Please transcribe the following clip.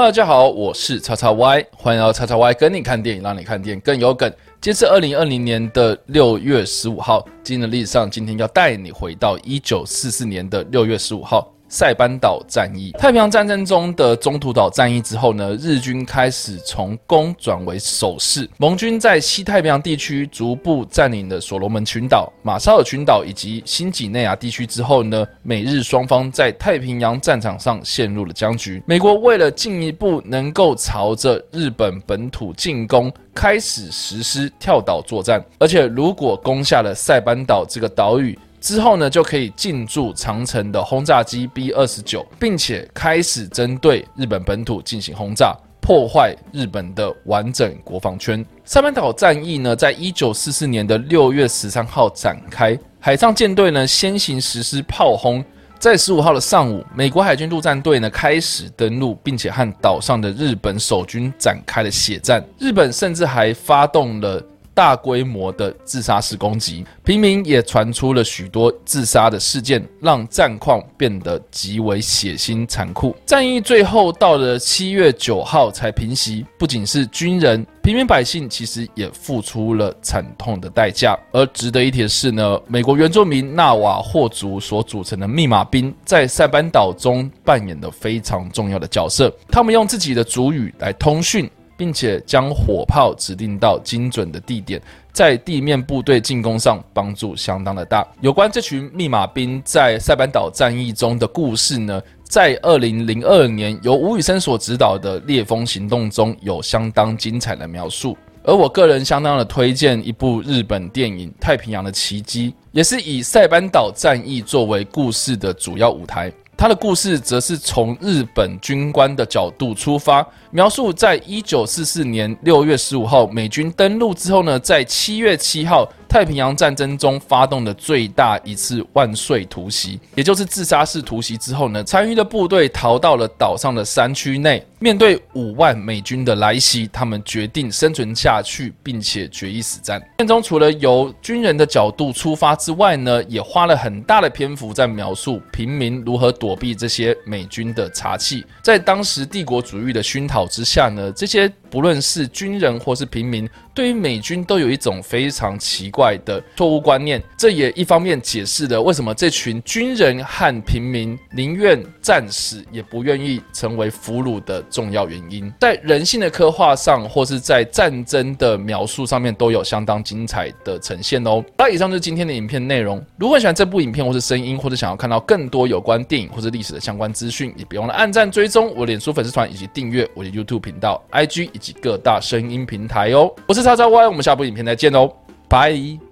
大家好，我是叉叉 Y，欢迎来到叉叉 Y 跟你看电影，让你看电影更有梗。今天是二零二零年的六月十五号，今天的历史上，今天要带你回到一九四四年的六月十五号。塞班岛战役，太平洋战争中的中途岛战役之后呢，日军开始从攻转为守势。盟军在西太平洋地区逐步占领了所罗门群岛、马绍尔群岛以及新几内亚地区之后呢，美日双方在太平洋战场上陷入了僵局。美国为了进一步能够朝着日本本土进攻，开始实施跳岛作战，而且如果攻下了塞班岛这个岛屿。之后呢，就可以进驻长城的轰炸机 B 二十九，并且开始针对日本本土进行轰炸，破坏日本的完整国防圈。塞班岛战役呢，在一九四四年的六月十三号展开，海上舰队呢先行实施炮轰，在十五号的上午，美国海军陆战队呢开始登陆，并且和岛上的日本守军展开了血战。日本甚至还发动了。大规模的自杀式攻击，平民也传出了许多自杀的事件，让战况变得极为血腥残酷。战役最后到了七月九号才平息，不仅是军人，平民百姓其实也付出了惨痛的代价。而值得一提的是呢，美国原住民纳瓦霍族所组成的密码兵，在塞班岛中扮演了非常重要的角色，他们用自己的族语来通讯。并且将火炮指定到精准的地点，在地面部队进攻上帮助相当的大。有关这群密码兵在塞班岛战役中的故事呢，在二零零二年由吴宇森所指导的《烈风行动》中有相当精彩的描述。而我个人相当的推荐一部日本电影《太平洋的奇迹》，也是以塞班岛战役作为故事的主要舞台。他的故事则是从日本军官的角度出发，描述在一九四四年六月十五号美军登陆之后呢，在七月七号。太平洋战争中发动的最大一次万岁突袭，也就是自杀式突袭之后呢，残余的部队逃到了岛上的山区内。面对五万美军的来袭，他们决定生存下去，并且决一死战。片中除了由军人的角度出发之外呢，也花了很大的篇幅在描述平民如何躲避这些美军的查器。在当时帝国主义的熏陶之下呢，这些不论是军人或是平民。对于美军都有一种非常奇怪的错误观念，这也一方面解释了为什么这群军人和平民宁愿战死也不愿意成为俘虏的重要原因。在人性的刻画上，或是在战争的描述上面，都有相当精彩的呈现哦。那以上就是今天的影片内容。如果喜欢这部影片或是声音，或者想要看到更多有关电影或者历史的相关资讯，也别忘了按赞、追踪我脸书粉丝团以及订阅我的 YouTube 频道、IG 及各大声音平台哦。我是。叉叉 Y，我们下部影片再见喽，拜。